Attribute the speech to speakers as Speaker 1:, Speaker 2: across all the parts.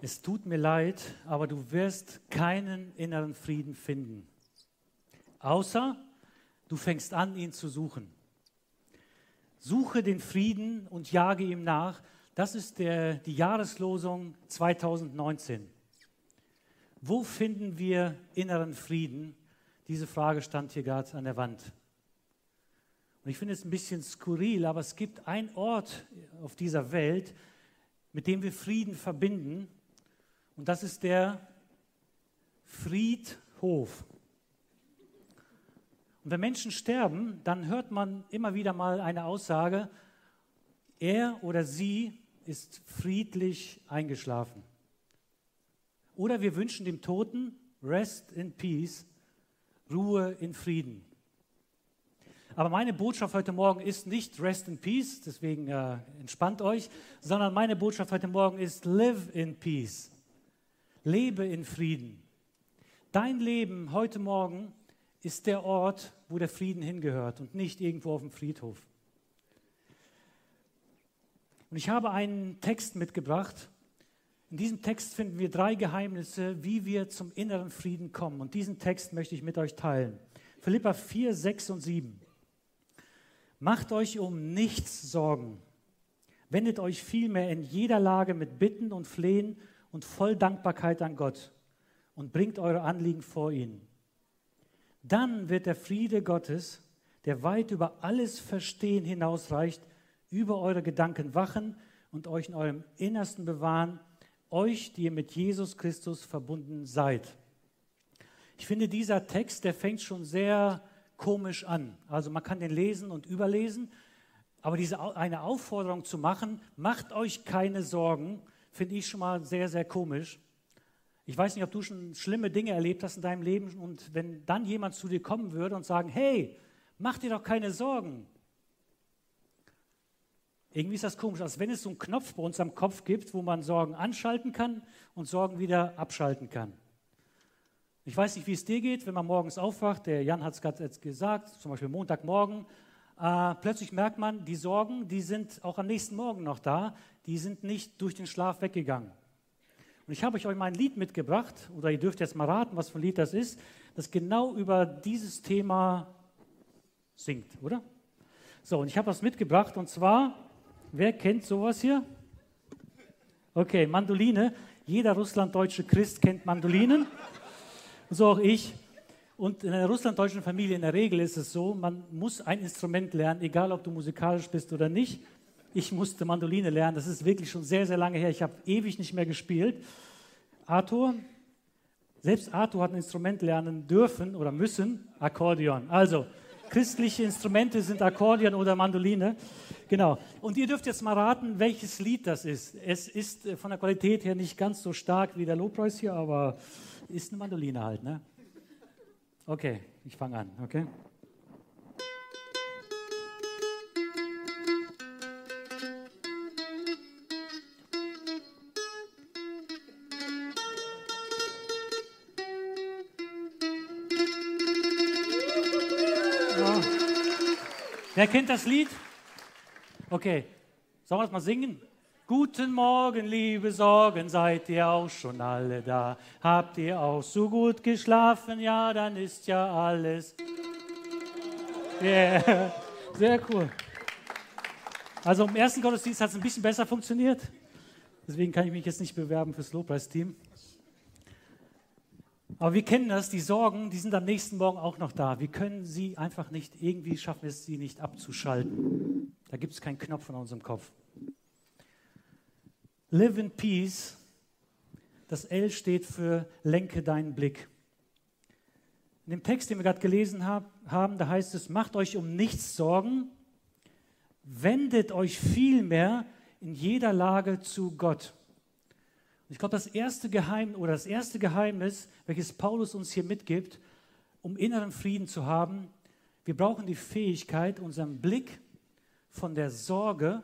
Speaker 1: Es tut mir leid, aber du wirst keinen inneren Frieden finden. Außer du fängst an, ihn zu suchen. Suche den Frieden und jage ihm nach. Das ist der, die Jahreslosung 2019. Wo finden wir inneren Frieden? Diese Frage stand hier gerade an der Wand. Und ich finde es ein bisschen skurril, aber es gibt einen Ort auf dieser Welt, mit dem wir Frieden verbinden. Und das ist der Friedhof. Und wenn Menschen sterben, dann hört man immer wieder mal eine Aussage, er oder sie ist friedlich eingeschlafen. Oder wir wünschen dem Toten Rest in Peace, Ruhe in Frieden. Aber meine Botschaft heute Morgen ist nicht Rest in Peace, deswegen äh, entspannt euch, sondern meine Botschaft heute Morgen ist Live in Peace. Lebe in Frieden. Dein Leben heute Morgen ist der Ort, wo der Frieden hingehört und nicht irgendwo auf dem Friedhof. Und ich habe einen Text mitgebracht. In diesem Text finden wir drei Geheimnisse, wie wir zum inneren Frieden kommen. Und diesen Text möchte ich mit euch teilen. Philippa 4, 6 und 7. Macht euch um nichts Sorgen. Wendet euch vielmehr in jeder Lage mit Bitten und Flehen und voll Dankbarkeit an Gott und bringt eure Anliegen vor ihn. Dann wird der Friede Gottes, der weit über alles Verstehen hinausreicht, über eure Gedanken wachen und euch in eurem Innersten bewahren, euch, die ihr mit Jesus Christus verbunden seid. Ich finde, dieser Text, der fängt schon sehr komisch an. Also man kann den lesen und überlesen, aber diese eine Aufforderung zu machen, macht euch keine Sorgen, finde ich schon mal sehr, sehr komisch. Ich weiß nicht, ob du schon schlimme Dinge erlebt hast in deinem Leben und wenn dann jemand zu dir kommen würde und sagen, hey, mach dir doch keine Sorgen. Irgendwie ist das komisch, als wenn es so einen Knopf bei uns am Kopf gibt, wo man Sorgen anschalten kann und Sorgen wieder abschalten kann. Ich weiß nicht, wie es dir geht, wenn man morgens aufwacht, der Jan hat es gerade gesagt, zum Beispiel Montagmorgen, äh, plötzlich merkt man, die Sorgen, die sind auch am nächsten Morgen noch da, die sind nicht durch den Schlaf weggegangen. Und ich habe euch mal ein Lied mitgebracht, oder ihr dürft jetzt mal raten, was für ein Lied das ist, das genau über dieses Thema singt, oder? So, und ich habe was mitgebracht, und zwar, wer kennt sowas hier? Okay, Mandoline. Jeder russlanddeutsche Christ kennt Mandolinen so auch ich. Und in einer russlanddeutschen Familie in der Regel ist es so, man muss ein Instrument lernen, egal ob du musikalisch bist oder nicht. Ich musste Mandoline lernen, das ist wirklich schon sehr, sehr lange her. Ich habe ewig nicht mehr gespielt. Arthur, selbst Arthur hat ein Instrument lernen dürfen oder müssen, Akkordeon. Also, christliche Instrumente sind Akkordeon oder Mandoline. Genau. Und ihr dürft jetzt mal raten, welches Lied das ist. Es ist äh, von der Qualität her nicht ganz so stark wie der Lobpreis hier, aber ist eine Mandoline halt, ne? Okay, ich fange an, okay? Wer kennt das Lied? Okay, sollen wir es mal singen? Guten Morgen, liebe Sorgen, seid ihr auch schon alle da? Habt ihr auch so gut geschlafen? Ja, dann ist ja alles. Yeah. Sehr cool. Also im ersten Gottesdienst hat es ein bisschen besser funktioniert. Deswegen kann ich mich jetzt nicht bewerben fürs Lobpreisteam. Aber wir kennen das, die Sorgen, die sind am nächsten Morgen auch noch da. Wir können sie einfach nicht, irgendwie schaffen wir es, sie nicht abzuschalten. Da gibt es keinen Knopf in unserem Kopf. Live in Peace. Das L steht für lenke deinen Blick. In dem Text, den wir gerade gelesen haben, da heißt es, macht euch um nichts Sorgen, wendet euch vielmehr in jeder Lage zu Gott. Und ich glaube, das erste Geheimnis oder das erste Geheimnis, welches Paulus uns hier mitgibt, um inneren Frieden zu haben, wir brauchen die Fähigkeit, unseren Blick von der Sorge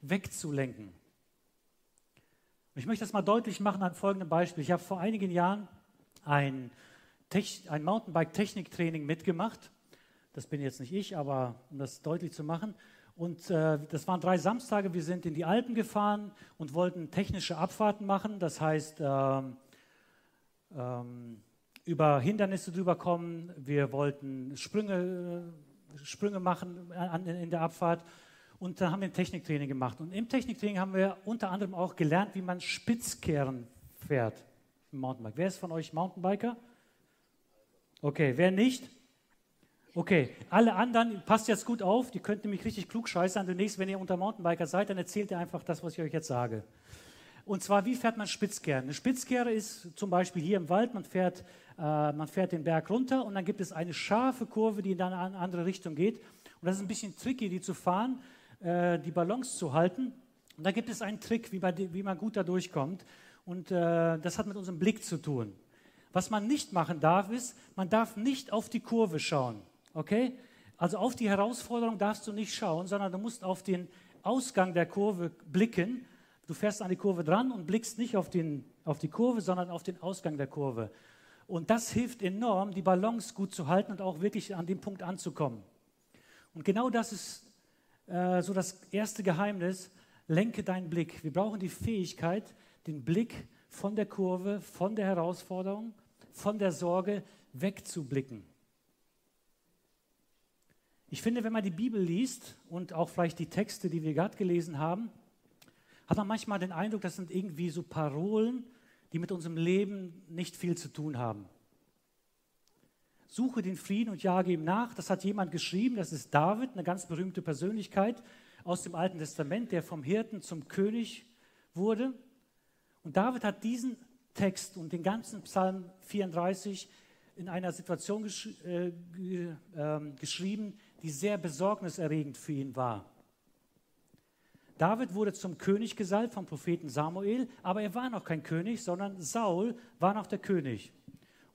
Speaker 1: wegzulenken. Ich möchte das mal deutlich machen an folgendem Beispiel. Ich habe vor einigen Jahren ein, ein Mountainbike-Techniktraining mitgemacht. Das bin jetzt nicht ich, aber um das deutlich zu machen. Und äh, das waren drei Samstage. Wir sind in die Alpen gefahren und wollten technische Abfahrten machen. Das heißt, ähm, ähm, über Hindernisse drüber kommen. Wir wollten Sprünge, äh, Sprünge machen an, in der Abfahrt. Und dann haben wir ein Techniktraining gemacht. Und im Techniktraining haben wir unter anderem auch gelernt, wie man Spitzkehren fährt im Mountainbike. Wer ist von euch Mountainbiker? Okay, wer nicht? Okay, alle anderen, passt jetzt gut auf, die könnt nämlich richtig klug scheißern. Demnächst, wenn ihr unter Mountainbiker seid, dann erzählt ihr einfach das, was ich euch jetzt sage. Und zwar, wie fährt man Spitzkehren? Eine Spitzkehre ist zum Beispiel hier im Wald, man fährt, äh, man fährt den Berg runter und dann gibt es eine scharfe Kurve, die in eine andere Richtung geht. Und das ist ein bisschen tricky, die zu fahren, äh, die Balance zu halten. Und da gibt es einen Trick, wie, die, wie man gut da durchkommt. Und äh, das hat mit unserem Blick zu tun. Was man nicht machen darf, ist, man darf nicht auf die Kurve schauen. Okay? Also auf die Herausforderung darfst du nicht schauen, sondern du musst auf den Ausgang der Kurve blicken Du fährst an die Kurve dran und blickst nicht auf, den, auf die Kurve, sondern auf den Ausgang der Kurve. Und das hilft enorm, die Balance gut zu halten und auch wirklich an dem Punkt anzukommen. Und genau das ist äh, so das erste Geheimnis. Lenke deinen Blick. Wir brauchen die Fähigkeit, den Blick von der Kurve, von der Herausforderung, von der Sorge wegzublicken. Ich finde, wenn man die Bibel liest und auch vielleicht die Texte, die wir gerade gelesen haben, hat man manchmal den Eindruck, das sind irgendwie so Parolen, die mit unserem Leben nicht viel zu tun haben. Suche den Frieden und jage ihm nach. Das hat jemand geschrieben, das ist David, eine ganz berühmte Persönlichkeit aus dem Alten Testament, der vom Hirten zum König wurde. Und David hat diesen Text und den ganzen Psalm 34 in einer Situation gesch äh, äh, geschrieben, die sehr besorgniserregend für ihn war. David wurde zum König gesalbt vom Propheten Samuel, aber er war noch kein König, sondern Saul war noch der König.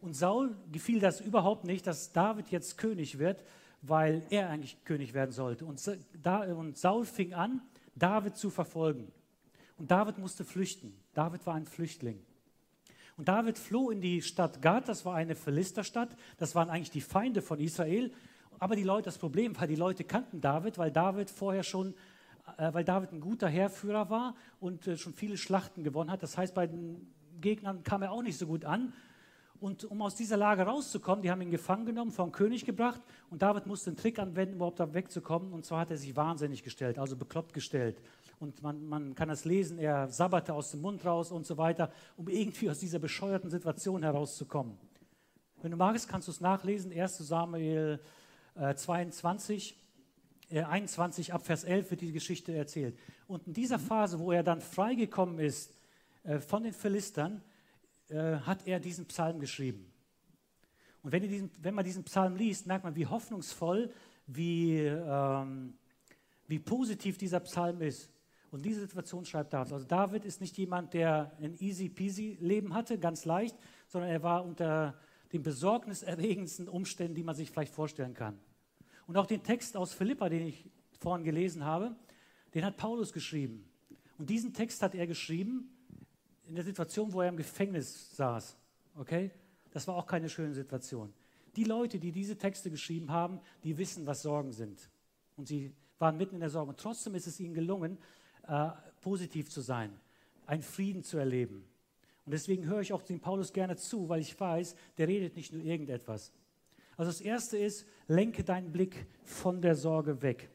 Speaker 1: Und Saul gefiel das überhaupt nicht, dass David jetzt König wird, weil er eigentlich König werden sollte. Und, Saul fing an, David zu verfolgen. Und David musste flüchten. David war ein Flüchtling. Und David floh in die Stadt Gad, das war eine Philisterstadt, das waren eigentlich die Feinde von Israel. Aber die Leute, das Problem war, die Leute kannten David, weil David vorher schon äh, weil David ein guter Heerführer war und äh, schon viele Schlachten gewonnen hat. Das heißt, bei den Gegnern kam er auch nicht so gut an. Und um aus dieser Lage rauszukommen, die haben ihn gefangen genommen, vor den König gebracht und David musste einen Trick anwenden, überhaupt da wegzukommen. Und zwar hat er sich wahnsinnig gestellt, also bekloppt gestellt. Und man, man kann das lesen, er sabberte aus dem Mund raus und so weiter, um irgendwie aus dieser bescheuerten Situation herauszukommen. Wenn du magst, kannst du es nachlesen, 1 Samuel äh, 22. 21 ab Vers 11 wird die Geschichte erzählt. Und in dieser Phase, wo er dann freigekommen ist äh, von den Philistern, äh, hat er diesen Psalm geschrieben. Und wenn, diesen, wenn, man diesen Psalm liest, merkt man, wie hoffnungsvoll, wie, ähm, wie positiv dieser Psalm ist. Und diese Situation schreibt David. Also David ist nicht jemand, der ein easy peasy Leben hatte, ganz leicht, sondern er war unter den besorgniserregendsten Umständen, die man sich vielleicht vorstellen kann. Und auch den Text aus Philippa, den ich vorhin gelesen habe, den hat Paulus geschrieben. Und diesen Text hat er geschrieben in der Situation, wo er im Gefängnis saß. Okay? Das war auch keine schöne Situation. Die Leute, die diese Texte geschrieben haben, die wissen, was Sorgen sind. Und sie waren mitten in der Sorge. Und trotzdem ist es ihnen gelungen, äh, positiv zu sein, einen Frieden zu erleben. Und deswegen höre ich auch dem Paulus gerne zu, weil ich weiß, der redet nicht nur irgendetwas. Also das Erste ist, lenke deinen Blick von der Sorge weg.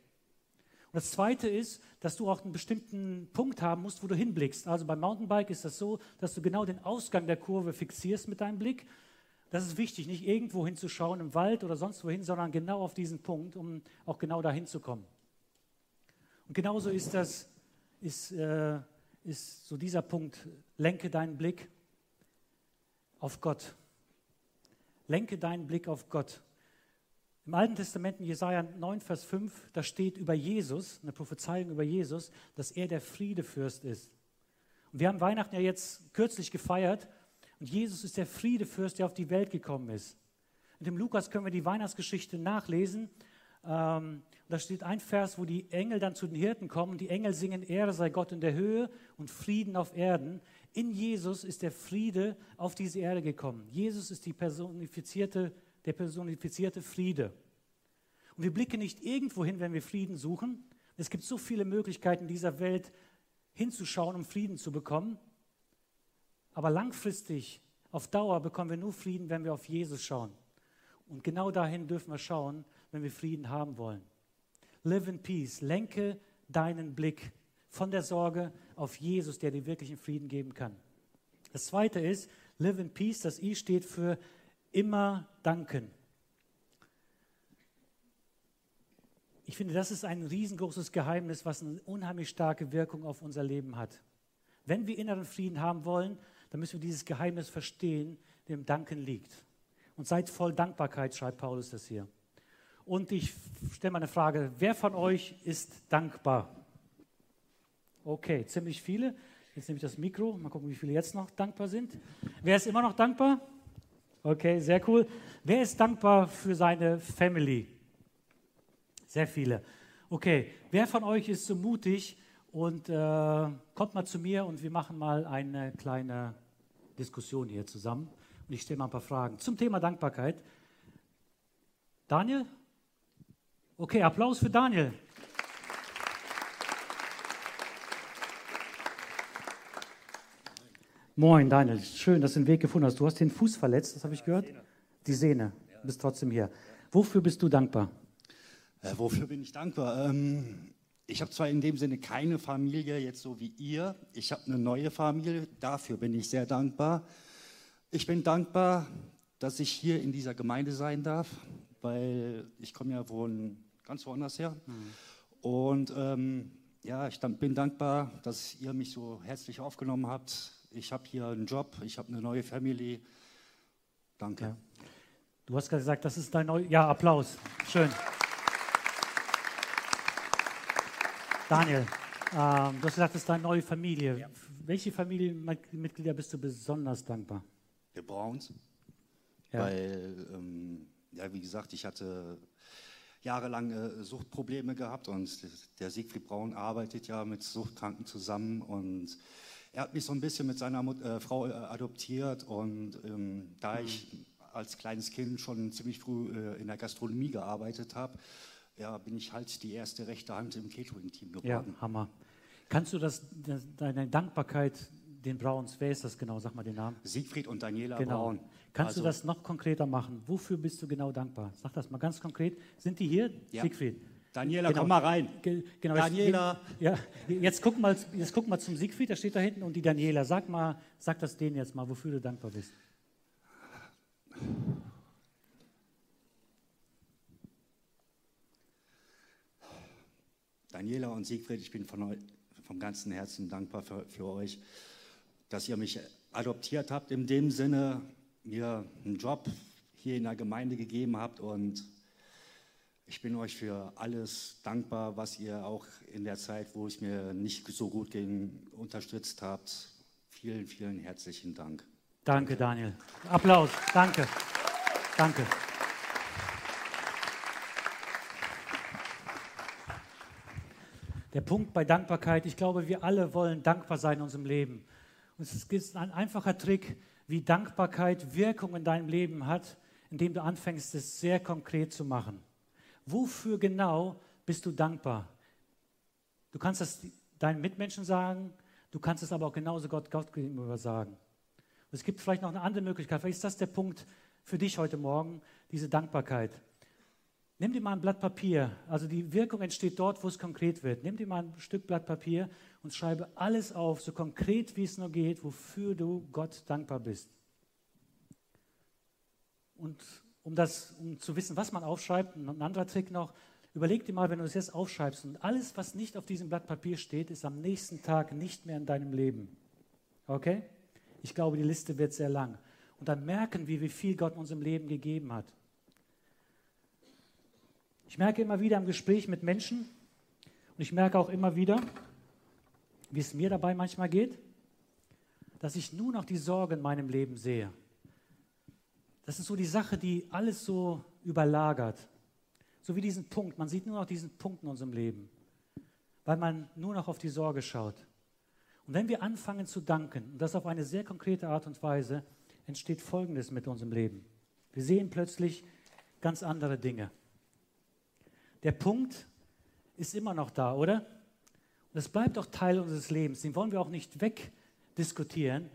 Speaker 1: Und das Zweite ist, dass du auch einen bestimmten Punkt haben musst, wo du hinblickst. Also beim Mountainbike ist das so, dass du genau den Ausgang der Kurve fixierst mit deinem Blick. Das ist wichtig, nicht irgendwo hinzuschauen, im Wald oder sonst wohin, sondern genau auf diesen Punkt, um auch genau dahin zu kommen. Und genauso ist das, ist, äh, ist so dieser Punkt, lenke deinen Blick auf Gott. Lenke deinen Blick auf Gott. Im Alten Testament in Jesaja 9, Vers 5, da steht über Jesus, eine Prophezeiung über Jesus, dass er der Friedefürst ist. Und wir haben Weihnachten ja jetzt kürzlich gefeiert und Jesus ist der Friedefürst, der auf die Welt gekommen ist. Und im Lukas können wir die Weihnachtsgeschichte nachlesen. Ähm, da steht ein Vers, wo die Engel dann zu den Hirten kommen. Die Engel singen, Ehre sei Gott in der Höhe und Frieden auf Erden. In Jesus ist der Friede auf diese Erde gekommen. Jesus ist die personifizierte, der personifizierte Friede. Und wir blicken nicht irgendwo hin, wenn wir Frieden suchen, Es gibt so viele Möglichkeiten in dieser Welt hinzuschauen, um Frieden zu bekommen. Aber langfristig, auf Dauer, bekommen wir nur Frieden, wenn wir auf Jesus schauen. Und genau dahin dürfen wir schauen, wenn wir Frieden haben wollen. Live in Peace. Lenke deinen Blick von der Sorge auf Jesus, der dir wirklichen Frieden geben kann. Das zweite ist, Live in Peace. Das I steht für immer danken. Ich finde, das ist ein riesengroßes Geheimnis, was eine unheimlich starke Wirkung auf unser Leben hat. Wenn wir inneren Frieden haben wollen, dann müssen wir dieses Geheimnis verstehen, dem Danken liegt. Und seid voll Dankbarkeit, schreibt Paulus das hier. Und ich stelle mal eine Frage, wer von euch ist dankbar? Okay, ziemlich viele. Jetzt nehme ich das Mikro, mal gucken, wie viele jetzt noch dankbar sind. Wer ist immer noch dankbar? Okay, sehr cool. Wer ist dankbar für seine Family? Sehr viele. Okay, wer von euch ist so mutig und äh, kommt mal zu mir und wir machen mal eine kleine Diskussion hier zusammen. Und ich stelle mal ein paar Fragen zum Thema Dankbarkeit. Daniel? Okay, Applaus für Daniel. Moin, Daniel. Schön, dass du den Weg gefunden hast. Du hast den Fuß verletzt, das habe ich gehört? Die Sehne. Du bist trotzdem hier. Wofür bist du dankbar?
Speaker 2: Äh, wofür bin ich dankbar? Ähm, ich habe zwar in dem Sinne keine Familie, jetzt so wie ihr. Ich habe eine neue Familie. Dafür bin ich sehr dankbar. Ich bin dankbar, dass ich hier in dieser Gemeinde sein darf, weil ich komme ja von ganz woanders her. Mhm. Und ähm, ja, ich bin dankbar, dass ihr mich so herzlich aufgenommen habt. Ich habe hier einen Job, ich habe eine neue Familie. Danke. Ja.
Speaker 1: Du hast gesagt, das ist dein neues. Ja, Applaus. Schön. Daniel, ähm, du hast gesagt, das ist deine neue Familie. Ja. Welche Familienmitglieder bist du besonders dankbar?
Speaker 2: Der Browns. Ja. Weil, ähm, ja, wie gesagt, ich hatte jahrelang äh, Suchtprobleme gehabt und der Siegfried Braun arbeitet ja mit Suchtkranken zusammen und er hat mich so ein bisschen mit seiner Mut äh, Frau äh, adoptiert und ähm, da mhm. ich als kleines Kind schon ziemlich früh äh, in der Gastronomie gearbeitet habe, ja, bin ich halt die erste rechte Hand im Catering-Team geworden.
Speaker 1: Ja, Hammer. Kannst du das, das, deine Dankbarkeit den Brauns, wer ist das genau? Sag mal den Namen.
Speaker 2: Siegfried und Daniela genau. Braun.
Speaker 1: Kannst also, du das noch konkreter machen? Wofür bist du genau dankbar? Sag das mal ganz konkret. Sind die hier?
Speaker 2: Ja.
Speaker 1: Siegfried.
Speaker 2: Daniela, genau. komm mal rein.
Speaker 1: Ge genau, Daniela. Jetzt, ja, jetzt guck, mal, jetzt guck mal zum Siegfried, der steht da hinten, und die Daniela. Sag mal, sag das denen jetzt mal, wofür du dankbar bist.
Speaker 2: Daniela und Siegfried, ich bin von, vom ganzen Herzen dankbar für, für euch, dass ihr mich adoptiert habt, in dem Sinne, mir einen Job hier in der Gemeinde gegeben habt und ich bin euch für alles dankbar, was ihr auch in der Zeit, wo es mir nicht so gut ging, unterstützt habt. Vielen, vielen herzlichen Dank.
Speaker 1: Danke, Daniel. Applaus. Danke. Danke. Der Punkt bei Dankbarkeit, ich glaube, wir alle wollen dankbar sein in unserem Leben. Und es ist ein einfacher Trick, wie Dankbarkeit Wirkung in deinem Leben hat, indem du anfängst, es sehr konkret zu machen. Wofür genau bist du dankbar? Du kannst das deinen Mitmenschen sagen, du kannst es aber auch genauso Gott, Gott gegenüber sagen. Und es gibt vielleicht noch eine andere Möglichkeit. Vielleicht ist das der Punkt für dich heute Morgen, diese Dankbarkeit. Nimm dir mal ein Blatt Papier. Also die Wirkung entsteht dort, wo es konkret wird. Nimm dir mal ein Stück Blatt Papier und schreibe alles auf, so konkret wie es nur geht, wofür du Gott dankbar bist. Und um, das, um zu wissen, was man aufschreibt, ein anderer Trick noch, überleg dir mal, wenn du es jetzt aufschreibst und alles, was nicht auf diesem Blatt Papier steht, ist am nächsten Tag nicht mehr in deinem Leben. Okay? Ich glaube, die Liste wird sehr lang. Und dann merken wir, wie viel Gott in unserem Leben gegeben hat. Ich merke immer wieder im Gespräch mit Menschen und ich merke auch immer wieder, wie es mir dabei manchmal geht, dass ich nur noch die Sorge in meinem Leben sehe. Das ist so die Sache, die alles so überlagert. So wie diesen Punkt. Man sieht nur noch diesen Punkt in unserem Leben, weil man nur noch auf die Sorge schaut. Und wenn wir anfangen zu danken, und das auf eine sehr konkrete Art und Weise, entsteht Folgendes mit unserem Leben. Wir sehen plötzlich ganz andere Dinge. Der Punkt ist immer noch da, oder? Und es bleibt auch Teil unseres Lebens. Den wollen wir auch nicht wegdiskutieren.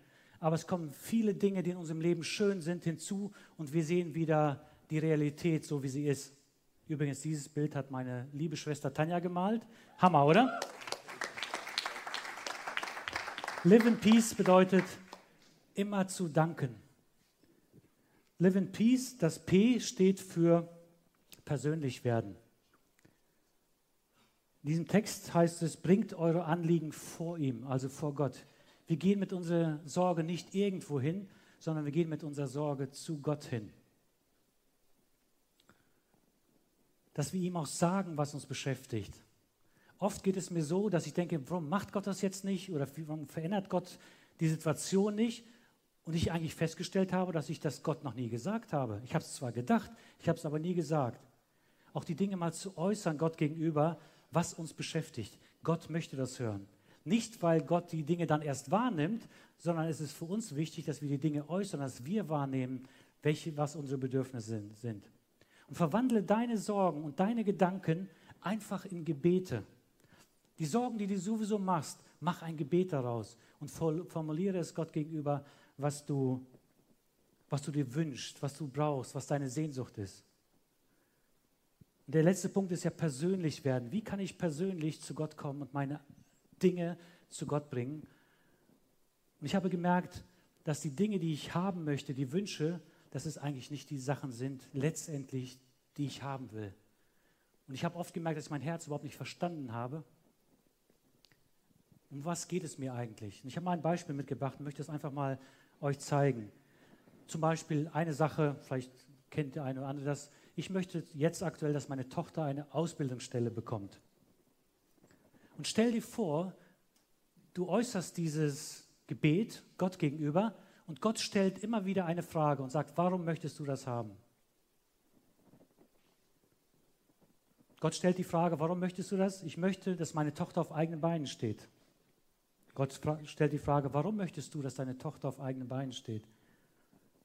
Speaker 1: Aber es kommen viele Dinge, die in unserem Leben schön sind, hinzu und wir sehen wieder die Realität, so wie sie ist. Übrigens, dieses Bild hat meine liebe Schwester Tanja gemalt. Hammer, oder? Live in Peace bedeutet immer zu danken. Live in Peace, das P steht für persönlich werden. In diesem Text heißt es, bringt eure Anliegen vor ihm, also vor Gott. Wir gehen mit unserer Sorge nicht irgendwo hin, sondern wir gehen mit unserer Sorge zu Gott hin. Dass wir ihm auch sagen, was uns beschäftigt. Oft geht es mir so, dass ich denke, warum macht Gott das jetzt nicht oder warum verändert Gott die Situation nicht? Und ich eigentlich festgestellt habe, dass ich das Gott noch nie gesagt habe. Ich habe es zwar gedacht, ich habe es aber nie gesagt. Auch die Dinge mal zu äußern Gott gegenüber, was uns beschäftigt. Gott möchte das hören. Nicht, weil Gott die Dinge dann erst wahrnimmt, sondern es ist für uns wichtig, dass wir die Dinge äußern, dass wir wahrnehmen, welche, was unsere Bedürfnisse sind. Und verwandle deine Sorgen und deine Gedanken einfach in Gebete. Die Sorgen, die du sowieso machst, mach ein Gebet daraus und formuliere es Gott gegenüber, was du, was du dir wünschst, was du brauchst, was deine Sehnsucht ist. Und der letzte Punkt ist ja persönlich werden. Wie kann ich persönlich zu Gott kommen und meine Dinge zu Gott bringen. Und ich habe gemerkt, dass die Dinge, die ich haben möchte, die Wünsche, dass es eigentlich nicht die Sachen sind, letztendlich, die ich haben will. Und ich habe oft gemerkt, dass ich mein Herz überhaupt nicht verstanden habe. Um was geht es mir eigentlich? Und ich habe mal ein Beispiel mitgebracht und möchte es einfach mal euch zeigen. Zum Beispiel eine Sache, vielleicht kennt der eine oder andere das. Ich möchte jetzt aktuell, dass meine Tochter eine Ausbildungsstelle bekommt. Und stell dir vor, du äußerst dieses Gebet Gott gegenüber und Gott stellt immer wieder eine Frage und sagt, warum möchtest du das haben? Gott stellt die Frage, warum möchtest du das? Ich möchte, dass meine Tochter auf eigenen Beinen steht. Gott stellt die Frage, warum möchtest du, dass deine Tochter auf eigenen Beinen steht?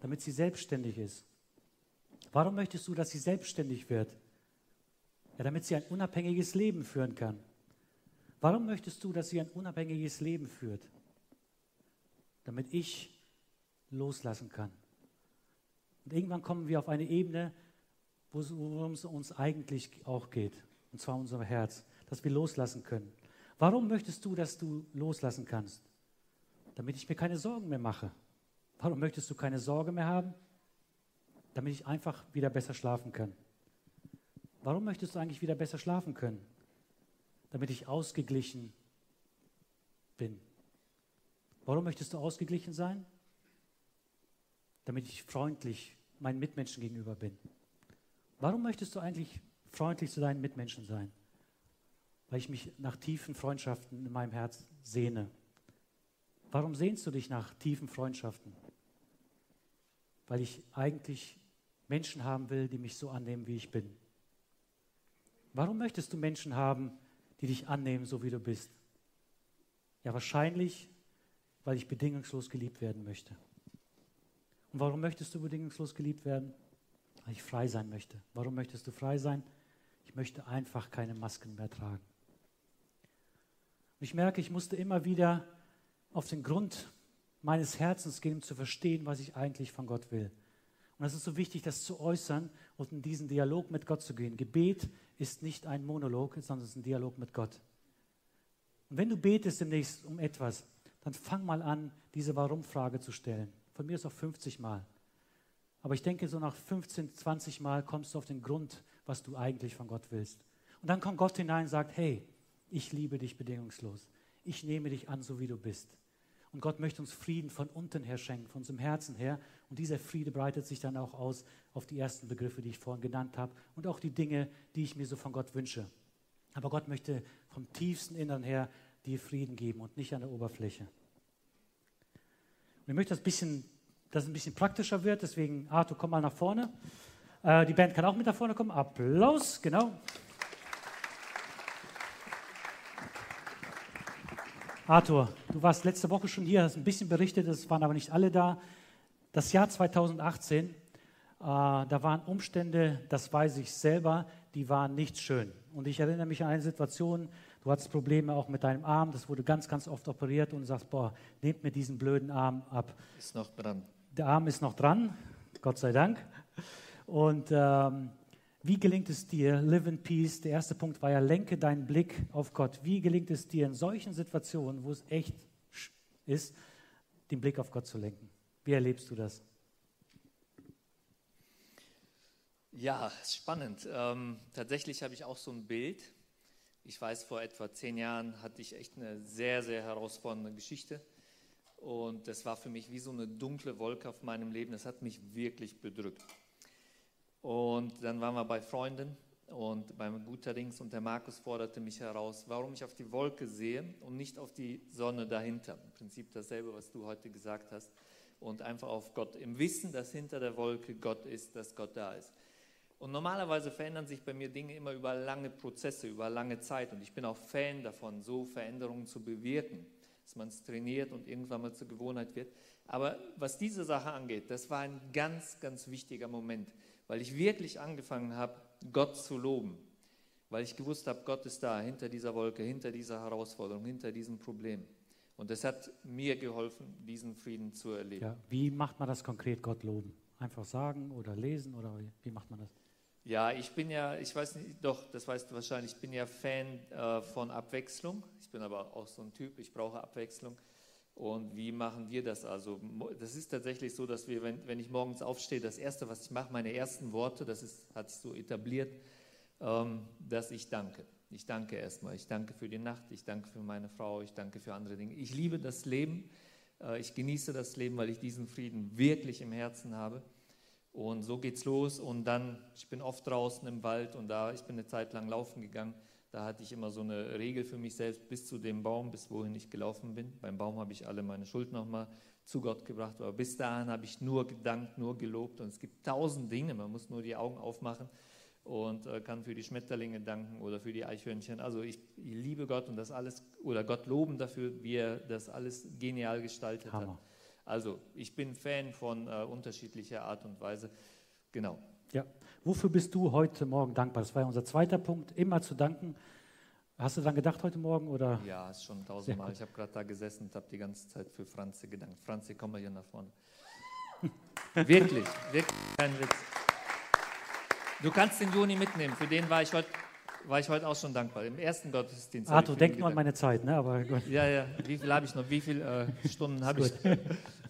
Speaker 1: Damit sie selbstständig ist. Warum möchtest du, dass sie selbstständig wird? Ja, damit sie ein unabhängiges Leben führen kann. Warum möchtest du, dass sie ein unabhängiges Leben führt? Damit ich loslassen kann. Und irgendwann kommen wir auf eine Ebene, worum es uns eigentlich auch geht, und zwar unser Herz, dass wir loslassen können. Warum möchtest du, dass du loslassen kannst? Damit ich mir keine Sorgen mehr mache. Warum möchtest du keine Sorge mehr haben? Damit ich einfach wieder besser schlafen kann. Warum möchtest du eigentlich wieder besser schlafen können? Damit ich ausgeglichen bin. Warum möchtest du ausgeglichen sein? Damit ich freundlich meinen Mitmenschen gegenüber bin. Warum möchtest du eigentlich freundlich zu deinen Mitmenschen sein? Weil ich mich nach tiefen Freundschaften in meinem Herz sehne. Warum sehnst du dich nach tiefen Freundschaften? Weil ich eigentlich Menschen haben will, die mich so annehmen, wie ich bin. Warum möchtest du Menschen haben, die dich annehmen, so wie du bist? Ja, wahrscheinlich, weil ich bedingungslos geliebt werden möchte. Und warum möchtest du bedingungslos geliebt werden? Weil ich frei sein möchte. Warum möchtest du frei sein? Ich möchte einfach keine Masken mehr tragen. Und ich merke, ich musste immer wieder auf den Grund meines Herzens gehen, um zu verstehen, was ich eigentlich von Gott will. Und es ist so wichtig, das zu äußern und in diesen Dialog mit Gott zu gehen. Gebet ist nicht ein Monolog, sondern es ist ein Dialog mit Gott. Und wenn du betest demnächst um etwas, dann fang mal an, diese Warum-Frage zu stellen. Von mir ist auch 50 Mal. Aber ich denke, so nach 15, 20 Mal kommst du auf den Grund, was du eigentlich von Gott willst. Und dann kommt Gott hinein und sagt, hey, ich liebe dich bedingungslos. Ich nehme dich an, so wie du bist. Und Gott möchte uns Frieden von unten her schenken, von unserem Herzen her. Und dieser Friede breitet sich dann auch aus auf die ersten Begriffe, die ich vorhin genannt habe und auch die Dinge, die ich mir so von Gott wünsche. Aber Gott möchte vom tiefsten Innern her dir Frieden geben und nicht an der Oberfläche. Und ich möchte, dass, dass es ein bisschen praktischer wird, deswegen, Arthur, komm mal nach vorne. Äh, die Band kann auch mit nach vorne kommen. Applaus, genau. Arthur, du warst letzte Woche schon hier, hast ein bisschen berichtet, es waren aber nicht alle da. Das Jahr 2018, äh, da waren Umstände, das weiß ich selber, die waren nicht schön. Und ich erinnere mich an eine Situation, du hattest Probleme auch mit deinem Arm, das wurde ganz, ganz oft operiert und du sagst, boah, nehmt mir diesen blöden Arm ab.
Speaker 3: Ist noch dran.
Speaker 1: Der Arm ist noch dran, Gott sei Dank. Und ähm, wie gelingt es dir, live in peace? Der erste Punkt war ja, lenke deinen Blick auf Gott. Wie gelingt es dir in solchen Situationen, wo es echt ist, den Blick auf Gott zu lenken? Wie erlebst du das?
Speaker 3: Ja, spannend. Ähm, tatsächlich habe ich auch so ein Bild. Ich weiß, vor etwa zehn Jahren hatte ich echt eine sehr, sehr herausfordernde Geschichte. Und das war für mich wie so eine dunkle Wolke auf meinem Leben. Das hat mich wirklich bedrückt. Und dann waren wir bei Freunden und beim Guterings und der Markus forderte mich heraus, warum ich auf die Wolke sehe und nicht auf die Sonne dahinter. Im Prinzip dasselbe, was du heute gesagt hast. Und einfach auf Gott, im Wissen, dass hinter der Wolke Gott ist, dass Gott da ist. Und normalerweise verändern sich bei mir Dinge immer über lange Prozesse, über lange Zeit. Und ich bin auch Fan davon, so Veränderungen zu bewirken, dass man es trainiert und irgendwann mal zur Gewohnheit wird. Aber was diese Sache angeht, das war ein ganz, ganz wichtiger Moment, weil ich wirklich angefangen habe, Gott zu loben. Weil ich gewusst habe, Gott ist da, hinter dieser Wolke, hinter dieser Herausforderung, hinter diesem Problem. Und es hat mir geholfen, diesen Frieden zu erleben. Ja,
Speaker 1: wie macht man das konkret, Gott loben? Einfach sagen oder lesen oder wie macht man das?
Speaker 3: Ja, ich bin ja, ich weiß nicht, doch, das weißt du wahrscheinlich, ich bin ja Fan äh, von Abwechslung. Ich bin aber auch so ein Typ, ich brauche Abwechslung. Und wie machen wir das? Also, das ist tatsächlich so, dass wir, wenn, wenn ich morgens aufstehe, das Erste, was ich mache, meine ersten Worte, das ist, hat sich so etabliert, ähm, dass ich danke. Ich danke erstmal. Ich danke für die Nacht, ich danke für meine Frau, ich danke für andere Dinge. Ich liebe das Leben, äh, ich genieße das Leben, weil ich diesen Frieden wirklich im Herzen habe. Und so geht's los. Und dann, ich bin oft draußen im Wald und da, ich bin eine Zeit lang laufen gegangen. Da hatte ich immer so eine Regel für mich selbst bis zu dem Baum, bis wohin ich gelaufen bin. Beim Baum habe ich alle meine Schuld nochmal zu Gott gebracht. Aber bis dahin habe ich nur gedankt, nur gelobt. Und es gibt tausend Dinge. Man muss nur die Augen aufmachen und äh, kann für die Schmetterlinge danken oder für die Eichhörnchen. Also ich, ich, liebe Gott und das alles, oder Gott loben dafür, wie er das alles genial gestaltet Hammer. hat. Also ich bin Fan von äh, unterschiedlicher Art und Weise. Genau.
Speaker 1: Ja. Wofür bist du heute Morgen dankbar? Das war ja unser zweiter Punkt, immer zu danken. Hast du daran gedacht heute Morgen? Oder?
Speaker 3: Ja, schon tausendmal. Ich habe gerade da gesessen und habe die ganze Zeit für Franzi gedankt. Franzi, komm mal hier nach vorne. wirklich, wirklich, kein Witz. Du kannst den Juni mitnehmen. Für den war ich heute war ich heute auch schon dankbar. Im ersten Gottesdienst.
Speaker 1: Arthur, denk nur an meine Zeit, ne? Aber
Speaker 3: gut. Ja, ja. Wie viel habe ich noch? Wie viele äh, Stunden habe ich?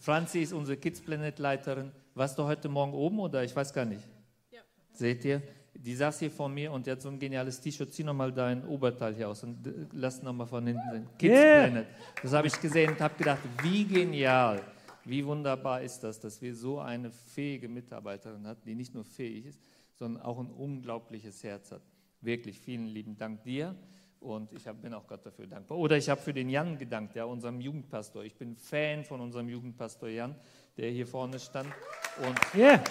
Speaker 3: Franzi ist unsere Kids Planet Leiterin. Warst du heute Morgen oben oder ich weiß gar nicht? Ja. Seht ihr? Die saß hier vor mir und die hat so ein geniales T-Shirt. Zieh nochmal dein Oberteil hier aus und äh, lass nochmal von hinten sehen. Kids yeah. Planet. Das habe ich gesehen und habe gedacht, wie genial, wie wunderbar ist das, dass wir so eine fähige Mitarbeiterin hatten, die nicht nur fähig ist, sondern auch ein unglaubliches Herz hat. Wirklich vielen lieben Dank dir und ich bin auch Gott dafür dankbar. Oder ich habe für den Jan gedankt, ja, unserem Jugendpastor. Ich bin Fan von unserem Jugendpastor Jan, der hier vorne stand. Und
Speaker 1: yeah.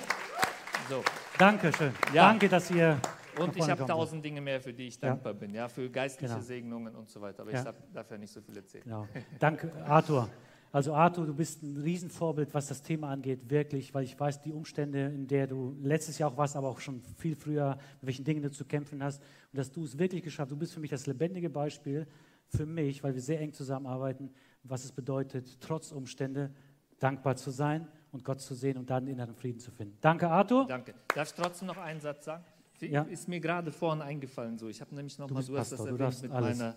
Speaker 1: so. Danke schön. Ja. Danke, dass ihr.
Speaker 3: Und ich habe tausend Dinge mehr, für die ich dankbar ja. bin, ja, für geistliche genau. Segnungen und so weiter. Aber ja. ich darf ja nicht so viel erzählen.
Speaker 1: Genau. Danke, Arthur. Also Arthur, du bist ein Riesenvorbild, was das Thema angeht, wirklich, weil ich weiß, die Umstände, in der du letztes Jahr auch warst, aber auch schon viel früher, mit welchen Dingen du zu kämpfen hast und dass du es wirklich geschafft hast. Du bist für mich das lebendige Beispiel für mich, weil wir sehr eng zusammenarbeiten, was es bedeutet, trotz Umstände dankbar zu sein und Gott zu sehen und dann inneren Frieden zu finden. Danke, Arthur.
Speaker 3: Danke. Darf ich trotzdem noch einen Satz sagen? Ja. Ist mir gerade vorhin eingefallen so. Ich habe nämlich noch du mal, du hast das erwähnt mit alles. meiner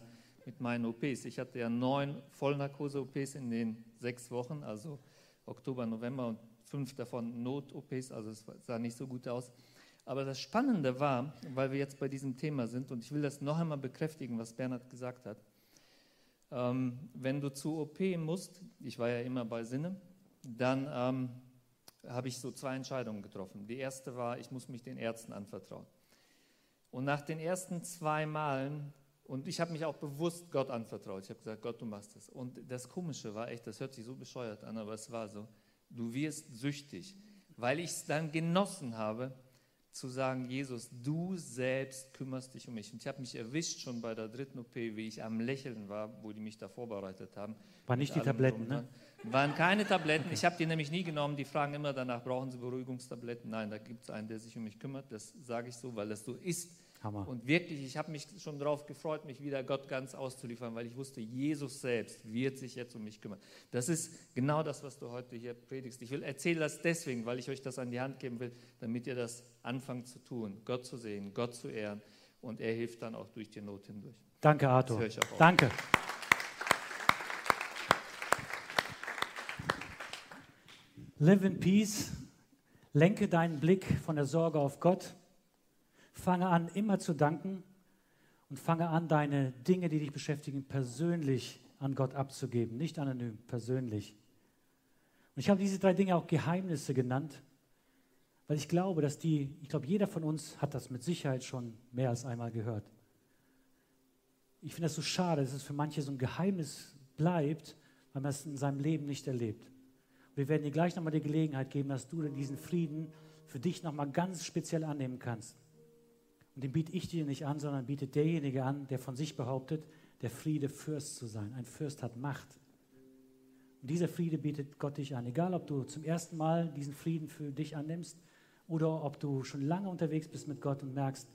Speaker 3: mit meinen OPs. Ich hatte ja neun Vollnarkose-OPs in den sechs Wochen, also Oktober, November und fünf davon Not-OPs, also es sah nicht so gut aus. Aber das Spannende war, weil wir jetzt bei diesem Thema sind, und ich will das noch einmal bekräftigen, was Bernhard gesagt hat, ähm, wenn du zu OP musst, ich war ja immer bei Sinne, dann ähm, habe ich so zwei Entscheidungen getroffen. Die erste war, ich muss mich den Ärzten anvertrauen. Und nach den ersten zwei Malen und ich habe mich auch bewusst Gott anvertraut. Ich habe gesagt, Gott, du machst es. Und das Komische war echt, das hört sich so bescheuert an, aber es war so, du wirst süchtig, weil ich es dann genossen habe, zu sagen, Jesus, du selbst kümmerst dich um mich. Und ich habe mich erwischt schon bei der dritten OP, wie ich am Lächeln war, wo die mich da vorbereitet haben.
Speaker 1: Waren nicht die Tabletten, ne?
Speaker 3: Waren keine Tabletten. Ich habe die nämlich nie genommen. Die fragen immer danach, brauchen sie Beruhigungstabletten? Nein, da gibt es einen, der sich um mich kümmert. Das sage ich so, weil das so ist
Speaker 1: Hammer.
Speaker 3: Und wirklich, ich habe mich schon darauf gefreut, mich wieder Gott ganz auszuliefern, weil ich wusste, Jesus selbst wird sich jetzt um mich kümmern. Das ist genau das, was du heute hier predigst. Ich will erzähle das deswegen, weil ich euch das an die Hand geben will, damit ihr das anfangt zu tun, Gott zu sehen, Gott zu ehren. Und er hilft dann auch durch die Not hindurch.
Speaker 1: Danke, Arthur. Danke. Live in Peace. Lenke deinen Blick von der Sorge auf Gott. Fange an, immer zu danken und fange an, deine Dinge, die dich beschäftigen, persönlich an Gott abzugeben, nicht anonym, persönlich. Und ich habe diese drei Dinge auch Geheimnisse genannt, weil ich glaube, dass die, ich glaube, jeder von uns hat das mit Sicherheit schon mehr als einmal gehört. Ich finde das so schade, dass es für manche so ein Geheimnis bleibt, weil man es in seinem Leben nicht erlebt. Wir werden dir gleich nochmal die Gelegenheit geben, dass du diesen Frieden für dich nochmal ganz speziell annehmen kannst. Und den biete ich dir nicht an, sondern bietet derjenige an, der von sich behauptet, der Friede Fürst zu sein. Ein Fürst hat Macht. Und dieser Friede bietet Gott dich an. Egal, ob du zum ersten Mal diesen Frieden für dich annimmst oder ob du schon lange unterwegs bist mit Gott und merkst,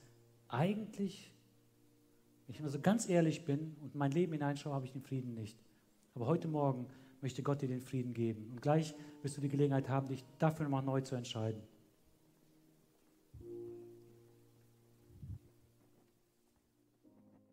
Speaker 1: eigentlich, wenn ich immer so ganz ehrlich bin und mein Leben hineinschaue, habe ich den Frieden nicht. Aber heute Morgen möchte Gott dir den Frieden geben. Und gleich wirst du die Gelegenheit haben, dich dafür nochmal neu zu entscheiden.